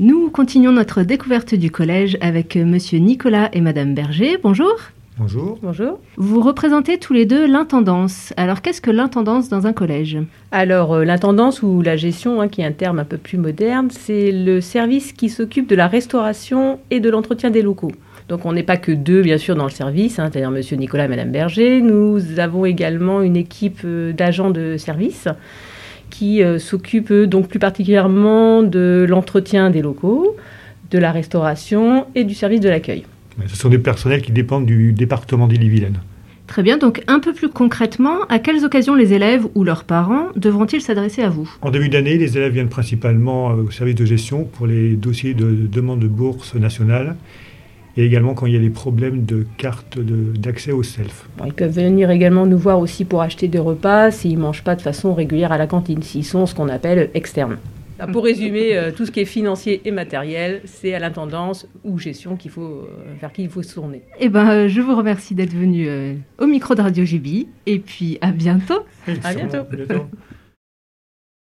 Nous continuons notre découverte du collège avec monsieur Nicolas et madame Berger. Bonjour. Bonjour. Bonjour. Vous représentez tous les deux l'intendance. Alors qu'est-ce que l'intendance dans un collège? Alors euh, l'intendance ou la gestion, hein, qui est un terme un peu plus moderne, c'est le service qui s'occupe de la restauration et de l'entretien des locaux. Donc on n'est pas que deux, bien sûr, dans le service, hein, c'est-à-dire Monsieur Nicolas et Madame Berger. Nous avons également une équipe euh, d'agents de service qui euh, s'occupe euh, donc plus particulièrement de l'entretien des locaux, de la restauration et du service de l'accueil. Ce sont des personnels qui dépendent du département d'Ille-et-Vilaine. Très bien, donc un peu plus concrètement, à quelles occasions les élèves ou leurs parents devront-ils s'adresser à vous? En début d'année, les élèves viennent principalement au service de gestion pour les dossiers de demande de bourse nationale et également quand il y a des problèmes de carte d'accès au self. Bon, ils peuvent venir également nous voir aussi pour acheter des repas s'ils ne mangent pas de façon régulière à la cantine, s'ils sont ce qu'on appelle externes. Pour résumer, euh, tout ce qui est financier et matériel, c'est à l'intendance ou gestion qu'il faut, euh, vers qui il faut se tourner. Eh ben, euh, je vous remercie d'être venu au micro de Radio Jubi et puis à bientôt. À bientôt. bientôt.